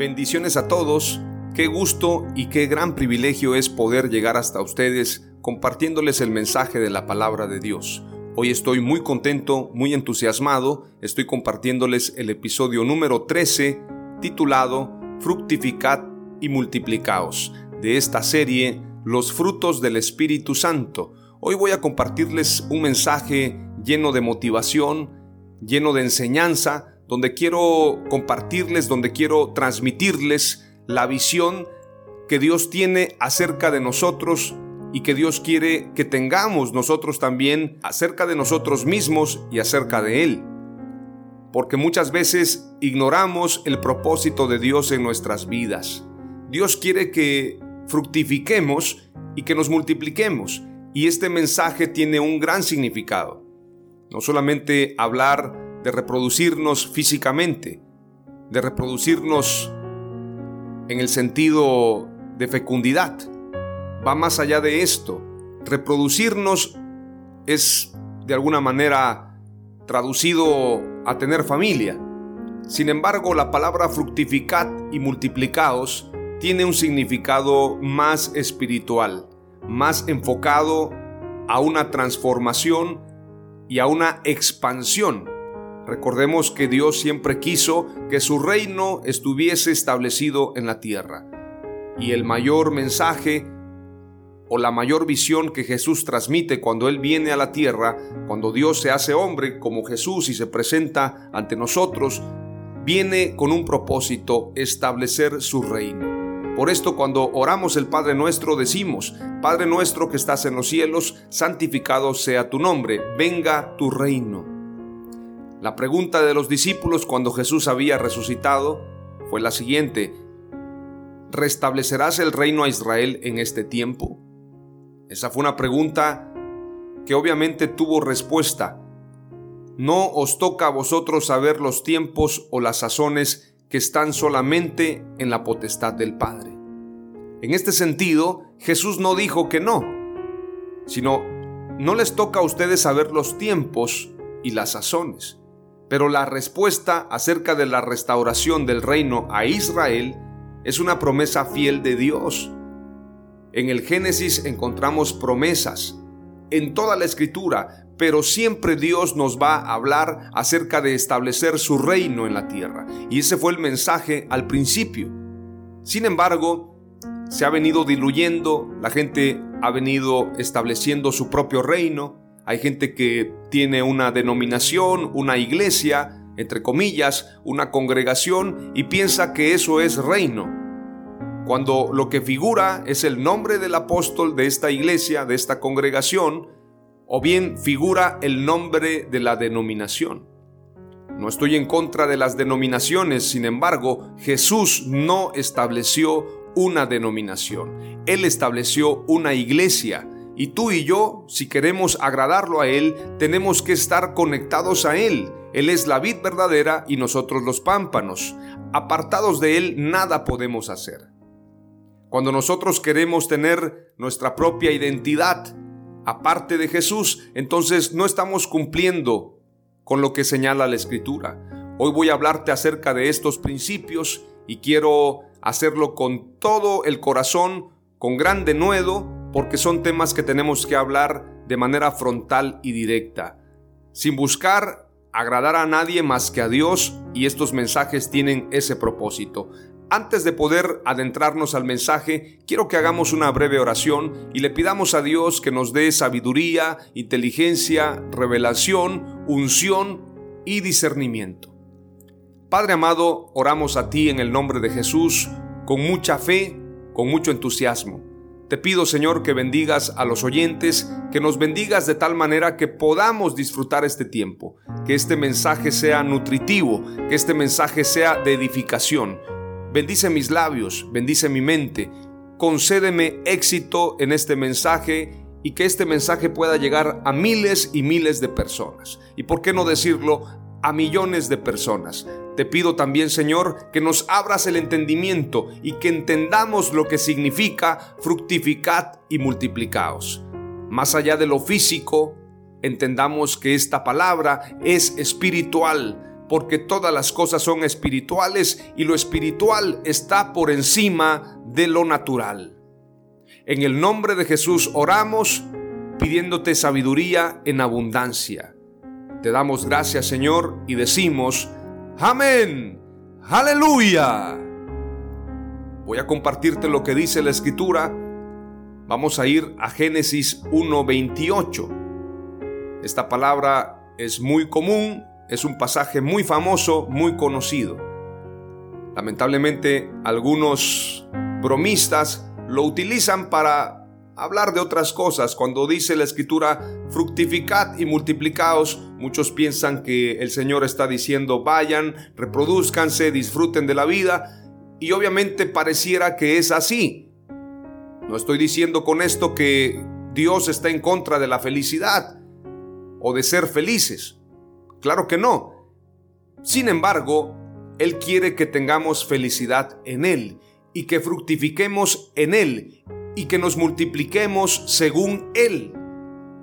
Bendiciones a todos. Qué gusto y qué gran privilegio es poder llegar hasta ustedes compartiéndoles el mensaje de la palabra de Dios. Hoy estoy muy contento, muy entusiasmado. Estoy compartiéndoles el episodio número 13 titulado Fructificad y multiplicaos de esta serie Los frutos del Espíritu Santo. Hoy voy a compartirles un mensaje lleno de motivación, lleno de enseñanza, donde quiero compartirles, donde quiero transmitirles la visión que Dios tiene acerca de nosotros y que Dios quiere que tengamos nosotros también acerca de nosotros mismos y acerca de Él. Porque muchas veces ignoramos el propósito de Dios en nuestras vidas. Dios quiere que fructifiquemos y que nos multipliquemos. Y este mensaje tiene un gran significado. No solamente hablar de reproducirnos físicamente, de reproducirnos en el sentido de fecundidad. Va más allá de esto. Reproducirnos es de alguna manera traducido a tener familia. Sin embargo, la palabra fructificad y multiplicaos tiene un significado más espiritual, más enfocado a una transformación y a una expansión Recordemos que Dios siempre quiso que su reino estuviese establecido en la tierra. Y el mayor mensaje o la mayor visión que Jesús transmite cuando Él viene a la tierra, cuando Dios se hace hombre como Jesús y se presenta ante nosotros, viene con un propósito, establecer su reino. Por esto cuando oramos el Padre nuestro decimos, Padre nuestro que estás en los cielos, santificado sea tu nombre, venga tu reino. La pregunta de los discípulos cuando Jesús había resucitado fue la siguiente. ¿Restablecerás el reino a Israel en este tiempo? Esa fue una pregunta que obviamente tuvo respuesta. No os toca a vosotros saber los tiempos o las sazones que están solamente en la potestad del Padre. En este sentido, Jesús no dijo que no, sino no les toca a ustedes saber los tiempos y las sazones. Pero la respuesta acerca de la restauración del reino a Israel es una promesa fiel de Dios. En el Génesis encontramos promesas, en toda la escritura, pero siempre Dios nos va a hablar acerca de establecer su reino en la tierra. Y ese fue el mensaje al principio. Sin embargo, se ha venido diluyendo, la gente ha venido estableciendo su propio reino, hay gente que tiene una denominación, una iglesia, entre comillas, una congregación y piensa que eso es reino. Cuando lo que figura es el nombre del apóstol de esta iglesia, de esta congregación, o bien figura el nombre de la denominación. No estoy en contra de las denominaciones, sin embargo, Jesús no estableció una denominación. Él estableció una iglesia y tú y yo, si queremos agradarlo a Él, tenemos que estar conectados a Él. Él es la vid verdadera y nosotros los pámpanos. Apartados de Él nada podemos hacer. Cuando nosotros queremos tener nuestra propia identidad, aparte de Jesús, entonces no estamos cumpliendo con lo que señala la Escritura. Hoy voy a hablarte acerca de estos principios y quiero hacerlo con todo el corazón, con gran denuedo, porque son temas que tenemos que hablar de manera frontal y directa, sin buscar agradar a nadie más que a Dios y estos mensajes tienen ese propósito. Antes de poder adentrarnos al mensaje, quiero que hagamos una breve oración y le pidamos a Dios que nos dé sabiduría, inteligencia, revelación, unción y discernimiento. Padre amado, oramos a ti en el nombre de Jesús con mucha fe, con mucho entusiasmo. Te pido, Señor, que bendigas a los oyentes, que nos bendigas de tal manera que podamos disfrutar este tiempo, que este mensaje sea nutritivo, que este mensaje sea de edificación. Bendice mis labios, bendice mi mente, concédeme éxito en este mensaje y que este mensaje pueda llegar a miles y miles de personas. Y por qué no decirlo, a millones de personas. Te pido también, Señor, que nos abras el entendimiento y que entendamos lo que significa fructificad y multiplicaos. Más allá de lo físico, entendamos que esta palabra es espiritual, porque todas las cosas son espirituales y lo espiritual está por encima de lo natural. En el nombre de Jesús oramos pidiéndote sabiduría en abundancia. Te damos gracias Señor y decimos, Amén. Aleluya. Voy a compartirte lo que dice la escritura. Vamos a ir a Génesis 1.28. Esta palabra es muy común, es un pasaje muy famoso, muy conocido. Lamentablemente algunos bromistas lo utilizan para hablar de otras cosas. Cuando dice la escritura, fructificad y multiplicaos, muchos piensan que el Señor está diciendo, vayan, reproduzcanse, disfruten de la vida, y obviamente pareciera que es así. No estoy diciendo con esto que Dios está en contra de la felicidad o de ser felices. Claro que no. Sin embargo, Él quiere que tengamos felicidad en Él y que fructifiquemos en Él y que nos multipliquemos según Él.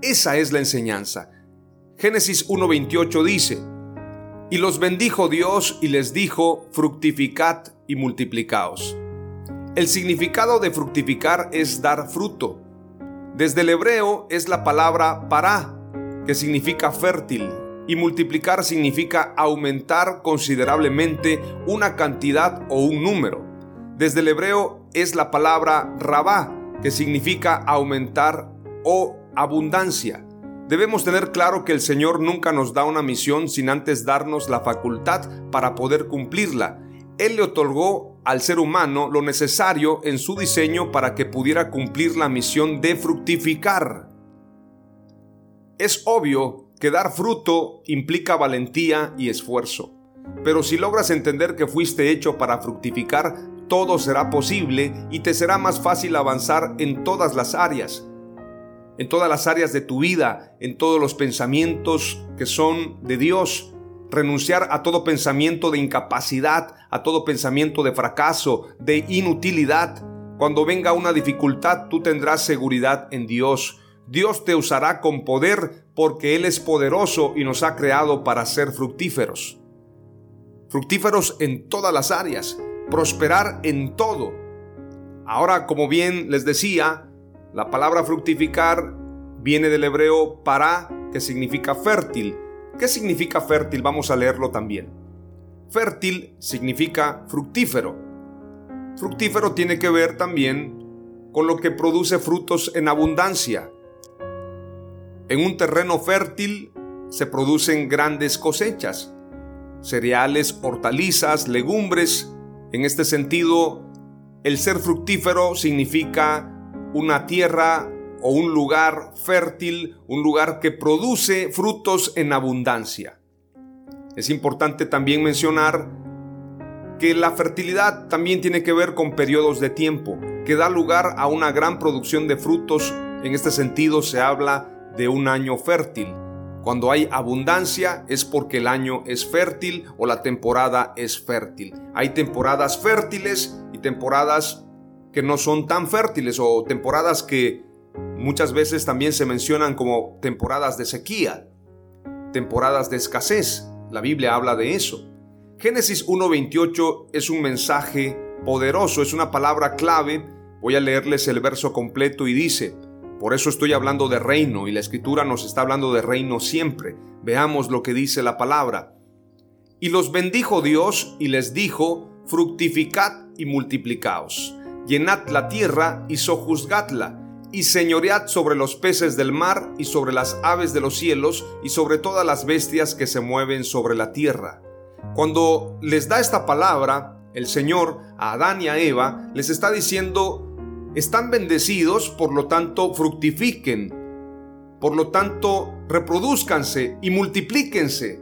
Esa es la enseñanza. Génesis 1.28 dice, Y los bendijo Dios y les dijo, fructificad y multiplicaos. El significado de fructificar es dar fruto. Desde el hebreo es la palabra para, que significa fértil, y multiplicar significa aumentar considerablemente una cantidad o un número. Desde el hebreo es la palabra rabá, que significa aumentar o abundancia. Debemos tener claro que el Señor nunca nos da una misión sin antes darnos la facultad para poder cumplirla. Él le otorgó al ser humano lo necesario en su diseño para que pudiera cumplir la misión de fructificar. Es obvio que dar fruto implica valentía y esfuerzo, pero si logras entender que fuiste hecho para fructificar, todo será posible y te será más fácil avanzar en todas las áreas, en todas las áreas de tu vida, en todos los pensamientos que son de Dios. Renunciar a todo pensamiento de incapacidad, a todo pensamiento de fracaso, de inutilidad. Cuando venga una dificultad, tú tendrás seguridad en Dios. Dios te usará con poder porque Él es poderoso y nos ha creado para ser fructíferos. Fructíferos en todas las áreas prosperar en todo. Ahora, como bien les decía, la palabra fructificar viene del hebreo para, que significa fértil. ¿Qué significa fértil? Vamos a leerlo también. Fértil significa fructífero. Fructífero tiene que ver también con lo que produce frutos en abundancia. En un terreno fértil se producen grandes cosechas, cereales, hortalizas, legumbres, en este sentido, el ser fructífero significa una tierra o un lugar fértil, un lugar que produce frutos en abundancia. Es importante también mencionar que la fertilidad también tiene que ver con periodos de tiempo, que da lugar a una gran producción de frutos. En este sentido se habla de un año fértil. Cuando hay abundancia es porque el año es fértil o la temporada es fértil. Hay temporadas fértiles y temporadas que no son tan fértiles o temporadas que muchas veces también se mencionan como temporadas de sequía, temporadas de escasez. La Biblia habla de eso. Génesis 1.28 es un mensaje poderoso, es una palabra clave. Voy a leerles el verso completo y dice, por eso estoy hablando de reino y la escritura nos está hablando de reino siempre. Veamos lo que dice la palabra. Y los bendijo Dios y les dijo, fructificad y multiplicaos, llenad la tierra y sojuzgadla, y señoread sobre los peces del mar y sobre las aves de los cielos y sobre todas las bestias que se mueven sobre la tierra. Cuando les da esta palabra, el Señor a Adán y a Eva les está diciendo, están bendecidos, por lo tanto fructifiquen, por lo tanto reproduzcanse y multiplíquense.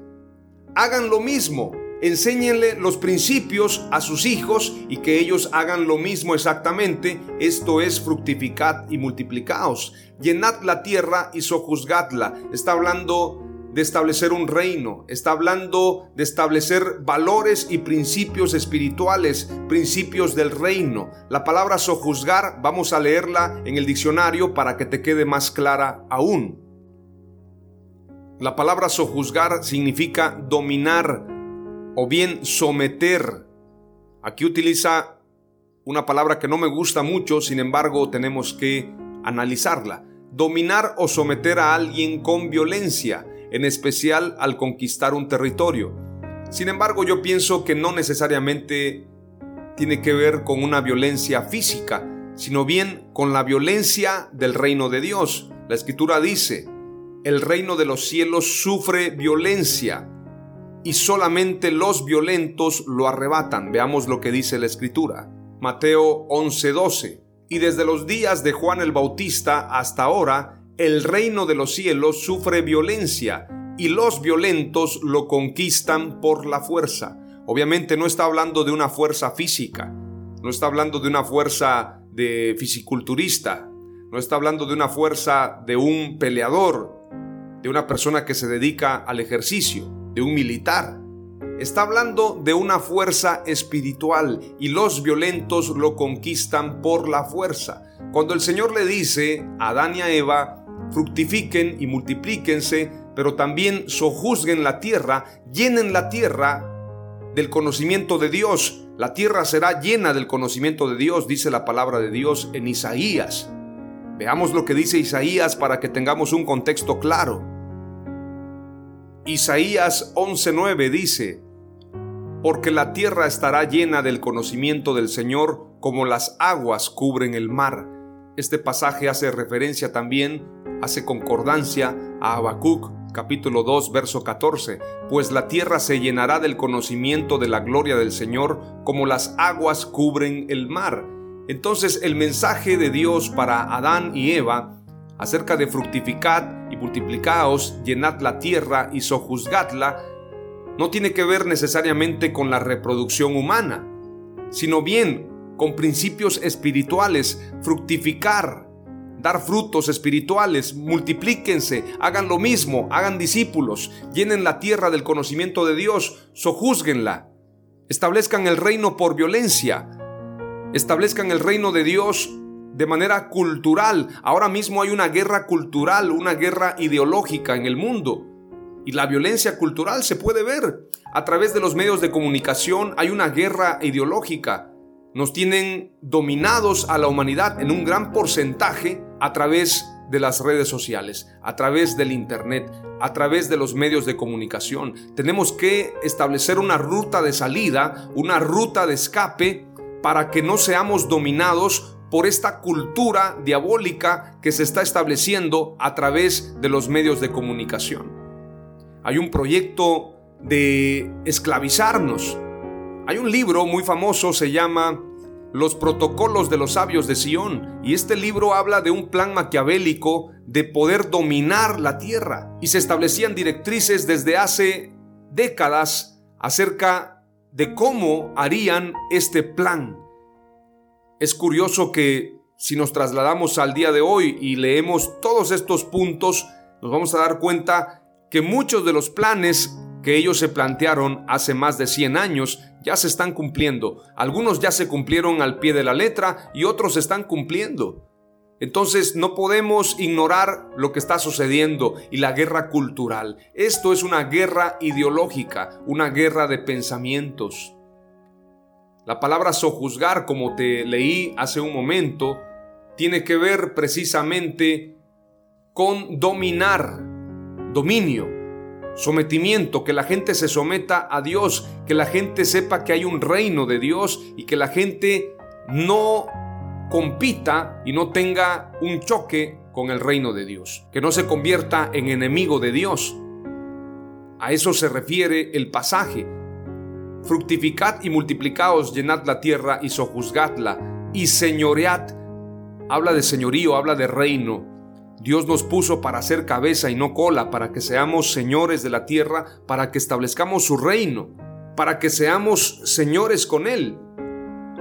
Hagan lo mismo, enséñenle los principios a sus hijos y que ellos hagan lo mismo exactamente. Esto es fructificad y multiplicaos. Llenad la tierra y sojuzgadla. Está hablando de establecer un reino, está hablando de establecer valores y principios espirituales, principios del reino. La palabra sojuzgar vamos a leerla en el diccionario para que te quede más clara aún. La palabra sojuzgar significa dominar o bien someter. Aquí utiliza una palabra que no me gusta mucho, sin embargo tenemos que analizarla. Dominar o someter a alguien con violencia en especial al conquistar un territorio. Sin embargo, yo pienso que no necesariamente tiene que ver con una violencia física, sino bien con la violencia del reino de Dios. La escritura dice, el reino de los cielos sufre violencia y solamente los violentos lo arrebatan. Veamos lo que dice la escritura. Mateo 11:12. Y desde los días de Juan el Bautista hasta ahora, el reino de los cielos sufre violencia y los violentos lo conquistan por la fuerza. Obviamente no está hablando de una fuerza física, no está hablando de una fuerza de fisiculturista, no está hablando de una fuerza de un peleador, de una persona que se dedica al ejercicio, de un militar. Está hablando de una fuerza espiritual y los violentos lo conquistan por la fuerza. Cuando el Señor le dice a Adán y a Eva, fructifiquen y multiplíquense, pero también sojuzguen la tierra, llenen la tierra del conocimiento de Dios. La tierra será llena del conocimiento de Dios, dice la palabra de Dios en Isaías. Veamos lo que dice Isaías para que tengamos un contexto claro. Isaías 11:9 dice, Porque la tierra estará llena del conocimiento del Señor como las aguas cubren el mar. Este pasaje hace referencia también hace concordancia a Habacuc capítulo 2 verso 14, pues la tierra se llenará del conocimiento de la gloria del Señor como las aguas cubren el mar. Entonces el mensaje de Dios para Adán y Eva acerca de fructificad y multiplicaos, llenad la tierra y sojuzgadla, no tiene que ver necesariamente con la reproducción humana, sino bien con principios espirituales, fructificar, dar frutos espirituales, multiplíquense, hagan lo mismo, hagan discípulos, llenen la tierra del conocimiento de Dios, sojúzguenla, establezcan el reino por violencia, establezcan el reino de Dios de manera cultural. Ahora mismo hay una guerra cultural, una guerra ideológica en el mundo. Y la violencia cultural se puede ver. A través de los medios de comunicación hay una guerra ideológica nos tienen dominados a la humanidad en un gran porcentaje a través de las redes sociales, a través del Internet, a través de los medios de comunicación. Tenemos que establecer una ruta de salida, una ruta de escape para que no seamos dominados por esta cultura diabólica que se está estableciendo a través de los medios de comunicación. Hay un proyecto de esclavizarnos, hay un libro muy famoso, se llama Los protocolos de los sabios de Sion, y este libro habla de un plan maquiavélico de poder dominar la tierra, y se establecían directrices desde hace décadas acerca de cómo harían este plan. Es curioso que si nos trasladamos al día de hoy y leemos todos estos puntos, nos vamos a dar cuenta que muchos de los planes que ellos se plantearon hace más de 100 años ya se están cumpliendo. Algunos ya se cumplieron al pie de la letra y otros se están cumpliendo. Entonces no podemos ignorar lo que está sucediendo y la guerra cultural. Esto es una guerra ideológica, una guerra de pensamientos. La palabra sojuzgar, como te leí hace un momento, tiene que ver precisamente con dominar, dominio, sometimiento, que la gente se someta a Dios, que la gente sepa que hay un reino de Dios y que la gente no compita y no tenga un choque con el reino de Dios, que no se convierta en enemigo de Dios. A eso se refiere el pasaje. Fructificad y multiplicaos, llenad la tierra y sojuzgadla, y señoread. Habla de señorío, habla de reino. Dios nos puso para ser cabeza y no cola, para que seamos señores de la tierra, para que establezcamos su reino, para que seamos señores con Él.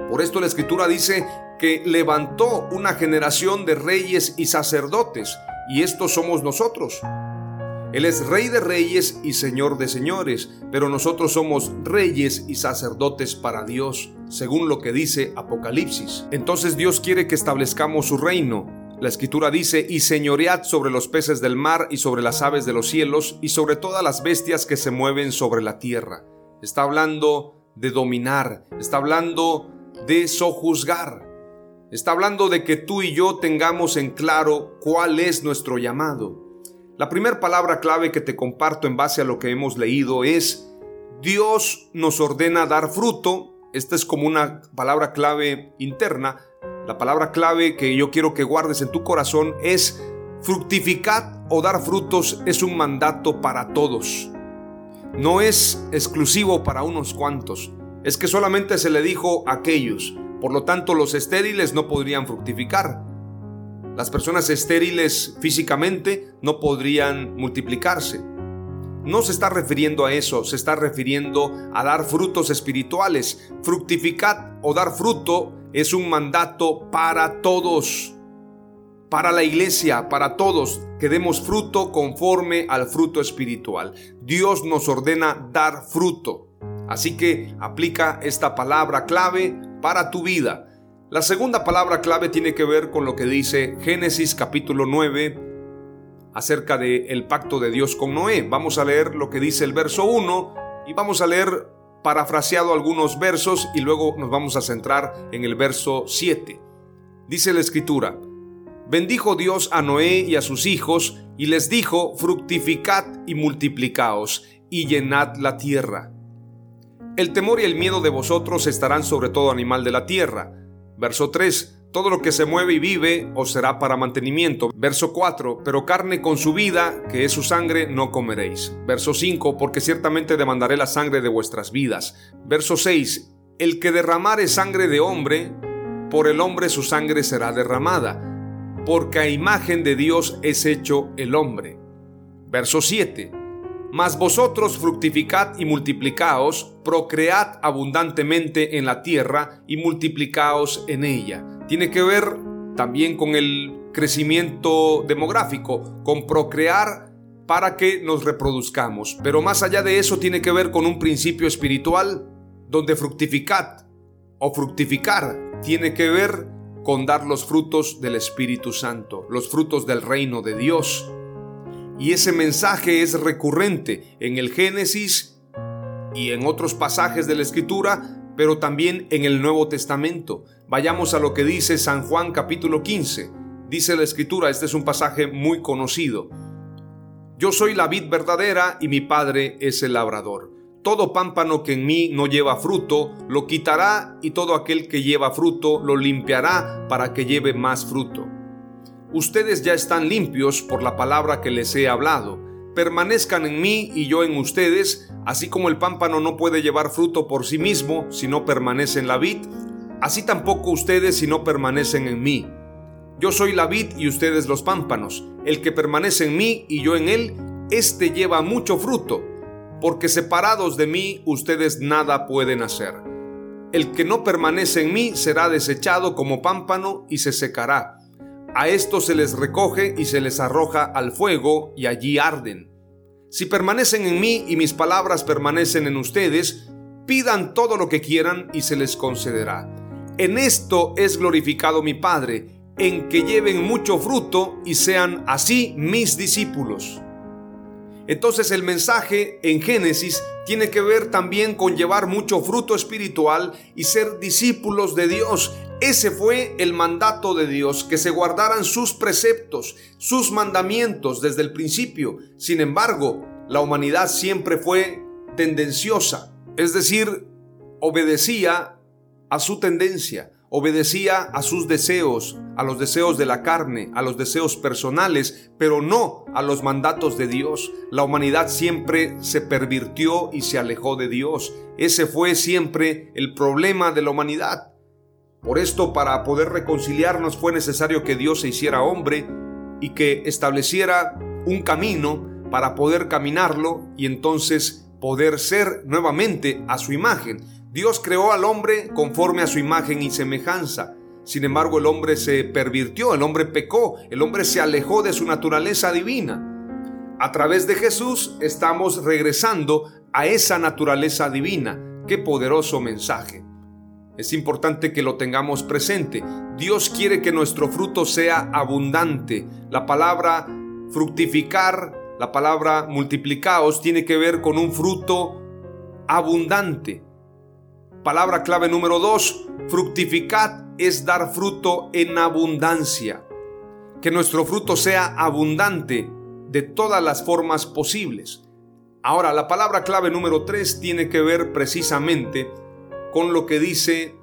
Por esto la Escritura dice que levantó una generación de reyes y sacerdotes, y estos somos nosotros. Él es rey de reyes y señor de señores, pero nosotros somos reyes y sacerdotes para Dios, según lo que dice Apocalipsis. Entonces Dios quiere que establezcamos su reino. La escritura dice, y señoread sobre los peces del mar y sobre las aves de los cielos y sobre todas las bestias que se mueven sobre la tierra. Está hablando de dominar, está hablando de sojuzgar. Está hablando de que tú y yo tengamos en claro cuál es nuestro llamado. La primera palabra clave que te comparto en base a lo que hemos leído es Dios nos ordena dar fruto. Esta es como una palabra clave interna. La palabra clave que yo quiero que guardes en tu corazón es fructificar o dar frutos es un mandato para todos. No es exclusivo para unos cuantos. Es que solamente se le dijo a aquellos. Por lo tanto, los estériles no podrían fructificar. Las personas estériles físicamente no podrían multiplicarse. No se está refiriendo a eso, se está refiriendo a dar frutos espirituales. Fructificar o dar fruto es un mandato para todos, para la iglesia, para todos, que demos fruto conforme al fruto espiritual. Dios nos ordena dar fruto. Así que aplica esta palabra clave para tu vida. La segunda palabra clave tiene que ver con lo que dice Génesis capítulo 9 acerca del el pacto de Dios con Noé. Vamos a leer lo que dice el verso 1 y vamos a leer parafraseado algunos versos y luego nos vamos a centrar en el verso 7. Dice la escritura, bendijo Dios a Noé y a sus hijos y les dijo, fructificad y multiplicaos y llenad la tierra. El temor y el miedo de vosotros estarán sobre todo animal de la tierra Verso 3. Todo lo que se mueve y vive os será para mantenimiento. Verso 4. Pero carne con su vida, que es su sangre, no comeréis. Verso 5. Porque ciertamente demandaré la sangre de vuestras vidas. Verso 6. El que derramare sangre de hombre, por el hombre su sangre será derramada, porque a imagen de Dios es hecho el hombre. Verso 7 mas vosotros fructificad y multiplicaos, procread abundantemente en la tierra y multiplicaos en ella. Tiene que ver también con el crecimiento demográfico, con procrear para que nos reproduzcamos. Pero más allá de eso tiene que ver con un principio espiritual donde fructificad o fructificar tiene que ver con dar los frutos del Espíritu Santo, los frutos del reino de Dios. Y ese mensaje es recurrente en el Génesis y en otros pasajes de la Escritura, pero también en el Nuevo Testamento. Vayamos a lo que dice San Juan capítulo 15. Dice la Escritura, este es un pasaje muy conocido. Yo soy la vid verdadera y mi Padre es el labrador. Todo pámpano que en mí no lleva fruto, lo quitará y todo aquel que lleva fruto, lo limpiará para que lleve más fruto. Ustedes ya están limpios por la palabra que les he hablado. Permanezcan en mí y yo en ustedes, así como el pámpano no puede llevar fruto por sí mismo si no permanece en la vid, así tampoco ustedes si no permanecen en mí. Yo soy la vid y ustedes los pámpanos. El que permanece en mí y yo en él, éste lleva mucho fruto, porque separados de mí ustedes nada pueden hacer. El que no permanece en mí será desechado como pámpano y se secará a estos se les recoge y se les arroja al fuego y allí arden. Si permanecen en mí y mis palabras permanecen en ustedes, pidan todo lo que quieran y se les concederá. En esto es glorificado mi Padre, en que lleven mucho fruto y sean así mis discípulos. Entonces el mensaje en Génesis tiene que ver también con llevar mucho fruto espiritual y ser discípulos de Dios. Ese fue el mandato de Dios, que se guardaran sus preceptos, sus mandamientos desde el principio. Sin embargo, la humanidad siempre fue tendenciosa, es decir, obedecía a su tendencia, obedecía a sus deseos, a los deseos de la carne, a los deseos personales, pero no a los mandatos de Dios. La humanidad siempre se pervirtió y se alejó de Dios. Ese fue siempre el problema de la humanidad. Por esto, para poder reconciliarnos fue necesario que Dios se hiciera hombre y que estableciera un camino para poder caminarlo y entonces poder ser nuevamente a su imagen. Dios creó al hombre conforme a su imagen y semejanza. Sin embargo, el hombre se pervirtió, el hombre pecó, el hombre se alejó de su naturaleza divina. A través de Jesús estamos regresando a esa naturaleza divina. Qué poderoso mensaje. Es importante que lo tengamos presente. Dios quiere que nuestro fruto sea abundante. La palabra fructificar, la palabra multiplicaos tiene que ver con un fruto abundante. Palabra clave número dos, fructificad es dar fruto en abundancia. Que nuestro fruto sea abundante de todas las formas posibles. Ahora, la palabra clave número tres tiene que ver precisamente con lo que dice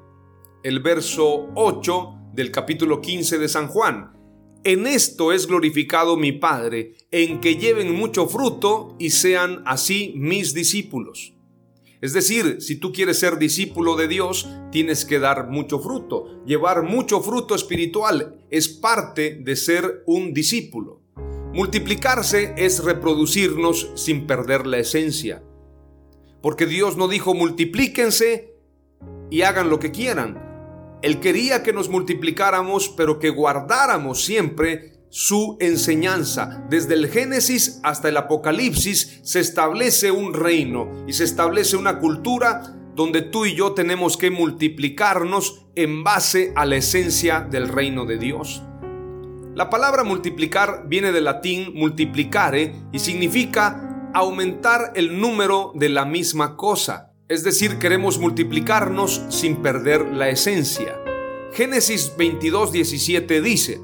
el verso 8 del capítulo 15 de San Juan. En esto es glorificado mi Padre, en que lleven mucho fruto y sean así mis discípulos. Es decir, si tú quieres ser discípulo de Dios, tienes que dar mucho fruto. Llevar mucho fruto espiritual es parte de ser un discípulo. Multiplicarse es reproducirnos sin perder la esencia. Porque Dios no dijo multiplíquense y hagan lo que quieran. Él quería que nos multiplicáramos, pero que guardáramos siempre su enseñanza. Desde el Génesis hasta el Apocalipsis se establece un reino y se establece una cultura donde tú y yo tenemos que multiplicarnos en base a la esencia del reino de Dios. La palabra multiplicar viene del latín multiplicare y significa aumentar el número de la misma cosa. Es decir, queremos multiplicarnos sin perder la esencia. Génesis 22, 17 dice,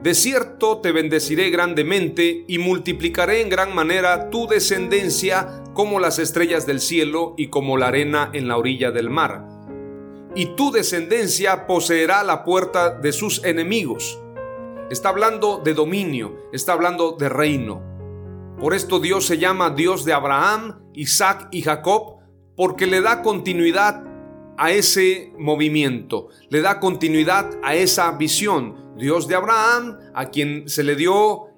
De cierto te bendeciré grandemente y multiplicaré en gran manera tu descendencia como las estrellas del cielo y como la arena en la orilla del mar. Y tu descendencia poseerá la puerta de sus enemigos. Está hablando de dominio, está hablando de reino. Por esto Dios se llama Dios de Abraham, Isaac y Jacob, porque le da continuidad a ese movimiento, le da continuidad a esa visión. Dios de Abraham, a quien se le dio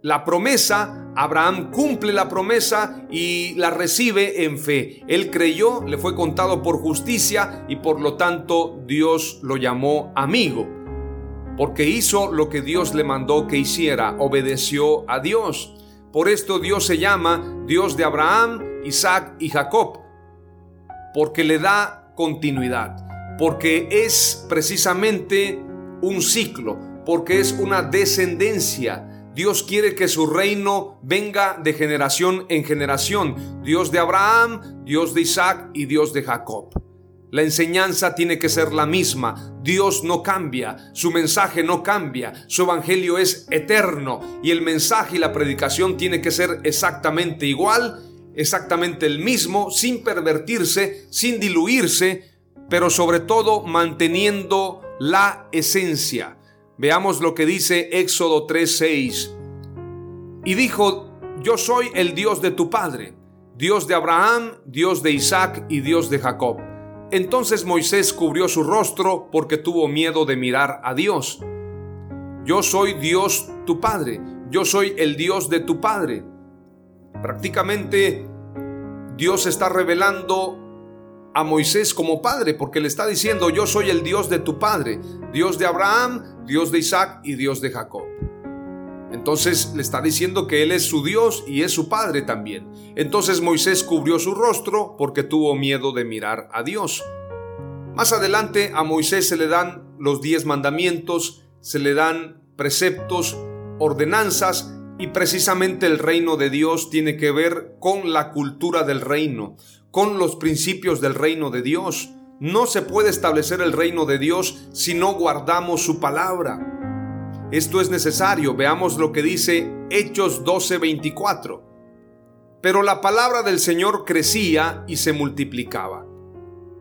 la promesa, Abraham cumple la promesa y la recibe en fe. Él creyó, le fue contado por justicia y por lo tanto Dios lo llamó amigo, porque hizo lo que Dios le mandó que hiciera, obedeció a Dios. Por esto Dios se llama Dios de Abraham, Isaac y Jacob porque le da continuidad, porque es precisamente un ciclo, porque es una descendencia. Dios quiere que su reino venga de generación en generación. Dios de Abraham, Dios de Isaac y Dios de Jacob. La enseñanza tiene que ser la misma. Dios no cambia, su mensaje no cambia, su evangelio es eterno y el mensaje y la predicación tiene que ser exactamente igual exactamente el mismo, sin pervertirse, sin diluirse, pero sobre todo manteniendo la esencia. Veamos lo que dice Éxodo 3:6. Y dijo, yo soy el Dios de tu Padre, Dios de Abraham, Dios de Isaac y Dios de Jacob. Entonces Moisés cubrió su rostro porque tuvo miedo de mirar a Dios. Yo soy Dios tu Padre, yo soy el Dios de tu Padre. Prácticamente Dios está revelando a Moisés como padre, porque le está diciendo, yo soy el Dios de tu padre, Dios de Abraham, Dios de Isaac y Dios de Jacob. Entonces le está diciendo que Él es su Dios y es su Padre también. Entonces Moisés cubrió su rostro porque tuvo miedo de mirar a Dios. Más adelante a Moisés se le dan los diez mandamientos, se le dan preceptos, ordenanzas Y precisamente el reino de Dios tiene que ver con la cultura del reino, con los principios del reino de Dios. No se puede establecer el reino de Dios si no guardamos su palabra. Esto es necesario. Veamos lo que dice Hechos 12:24. Pero la palabra del Señor crecía y se multiplicaba.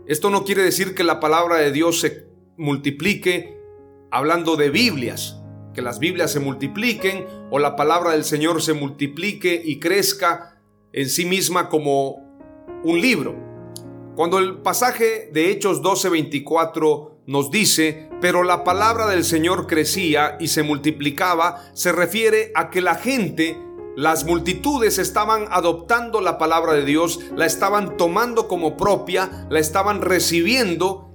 Esto no quiere decir que la palabra de Dios se multiplique hablando de Biblias, que las Biblias se multipliquen o la palabra del Señor se multiplique y crezca en sí misma como un libro. Cuando el pasaje de Hechos 12:24 nos dice, pero la palabra del Señor crecía y se multiplicaba, se refiere a que la gente las multitudes estaban adoptando la palabra de Dios, la estaban tomando como propia, la estaban recibiendo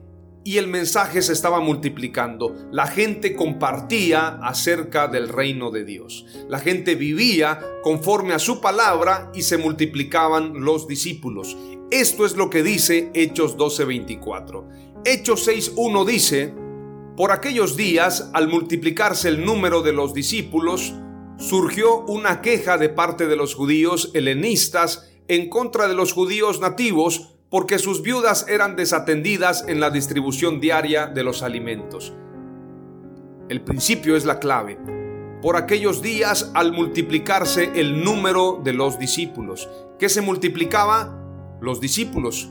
y el mensaje se estaba multiplicando. La gente compartía acerca del reino de Dios. La gente vivía conforme a su palabra y se multiplicaban los discípulos. Esto es lo que dice Hechos 12:24. Hechos 6:1 dice, por aquellos días, al multiplicarse el número de los discípulos, surgió una queja de parte de los judíos helenistas en contra de los judíos nativos porque sus viudas eran desatendidas en la distribución diaria de los alimentos. El principio es la clave. Por aquellos días, al multiplicarse el número de los discípulos, ¿qué se multiplicaba? Los discípulos.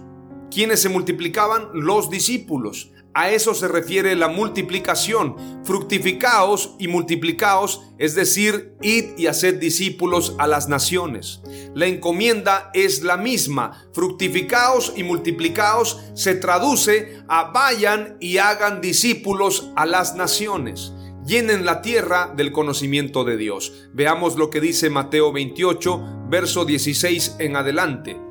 ¿Quiénes se multiplicaban? Los discípulos. A eso se refiere la multiplicación. Fructificaos y multiplicaos, es decir, id y haced discípulos a las naciones. La encomienda es la misma. Fructificaos y multiplicaos se traduce a vayan y hagan discípulos a las naciones. Llenen la tierra del conocimiento de Dios. Veamos lo que dice Mateo 28, verso 16 en adelante.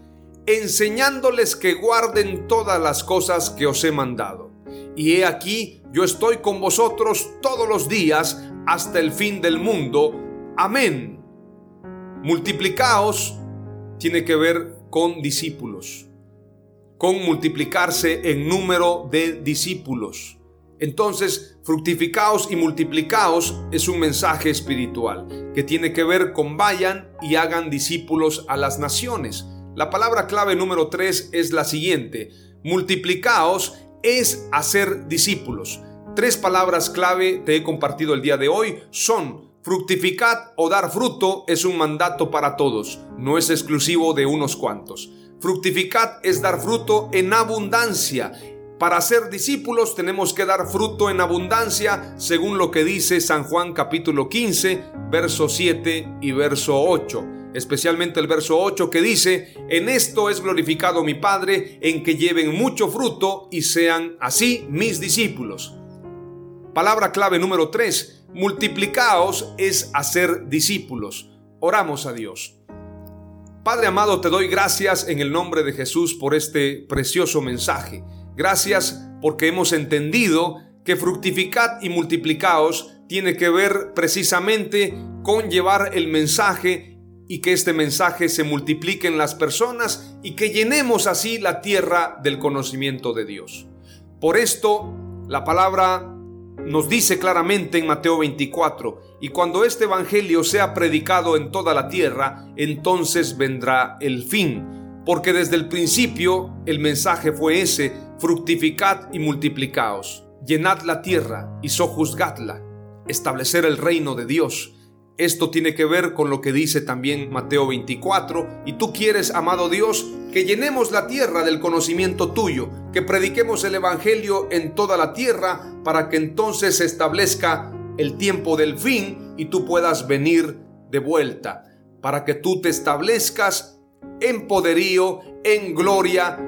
enseñándoles que guarden todas las cosas que os he mandado. Y he aquí, yo estoy con vosotros todos los días hasta el fin del mundo. Amén. Multiplicaos tiene que ver con discípulos, con multiplicarse en número de discípulos. Entonces, fructificaos y multiplicaos es un mensaje espiritual que tiene que ver con vayan y hagan discípulos a las naciones. La palabra clave número 3 es la siguiente. Multiplicaos es hacer discípulos. Tres palabras clave te he compartido el día de hoy son fructificad o dar fruto es un mandato para todos, no es exclusivo de unos cuantos. Fructificad es dar fruto en abundancia. Para ser discípulos tenemos que dar fruto en abundancia, según lo que dice San Juan capítulo 15, verso 7 y verso 8 especialmente el verso 8 que dice, en esto es glorificado mi Padre, en que lleven mucho fruto y sean así mis discípulos. Palabra clave número 3, multiplicaos es hacer discípulos. Oramos a Dios. Padre amado, te doy gracias en el nombre de Jesús por este precioso mensaje. Gracias porque hemos entendido que fructificad y multiplicaos tiene que ver precisamente con llevar el mensaje y que este mensaje se multiplique en las personas y que llenemos así la tierra del conocimiento de Dios. Por esto, la palabra nos dice claramente en Mateo 24, y cuando este Evangelio sea predicado en toda la tierra, entonces vendrá el fin, porque desde el principio el mensaje fue ese, fructificad y multiplicaos, llenad la tierra y sojuzgadla, establecer el reino de Dios, esto tiene que ver con lo que dice también Mateo 24. Y tú quieres, amado Dios, que llenemos la tierra del conocimiento tuyo, que prediquemos el Evangelio en toda la tierra para que entonces se establezca el tiempo del fin y tú puedas venir de vuelta, para que tú te establezcas en poderío, en gloria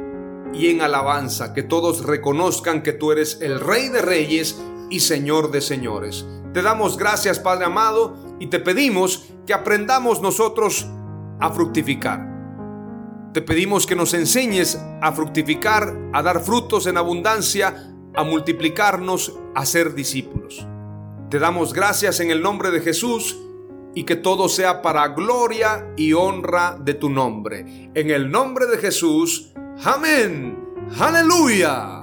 y en alabanza, que todos reconozcan que tú eres el Rey de Reyes y Señor de Señores. Te damos gracias, Padre amado, y te pedimos que aprendamos nosotros a fructificar. Te pedimos que nos enseñes a fructificar, a dar frutos en abundancia, a multiplicarnos, a ser discípulos. Te damos gracias en el nombre de Jesús y que todo sea para gloria y honra de tu nombre. En el nombre de Jesús, amén. Aleluya.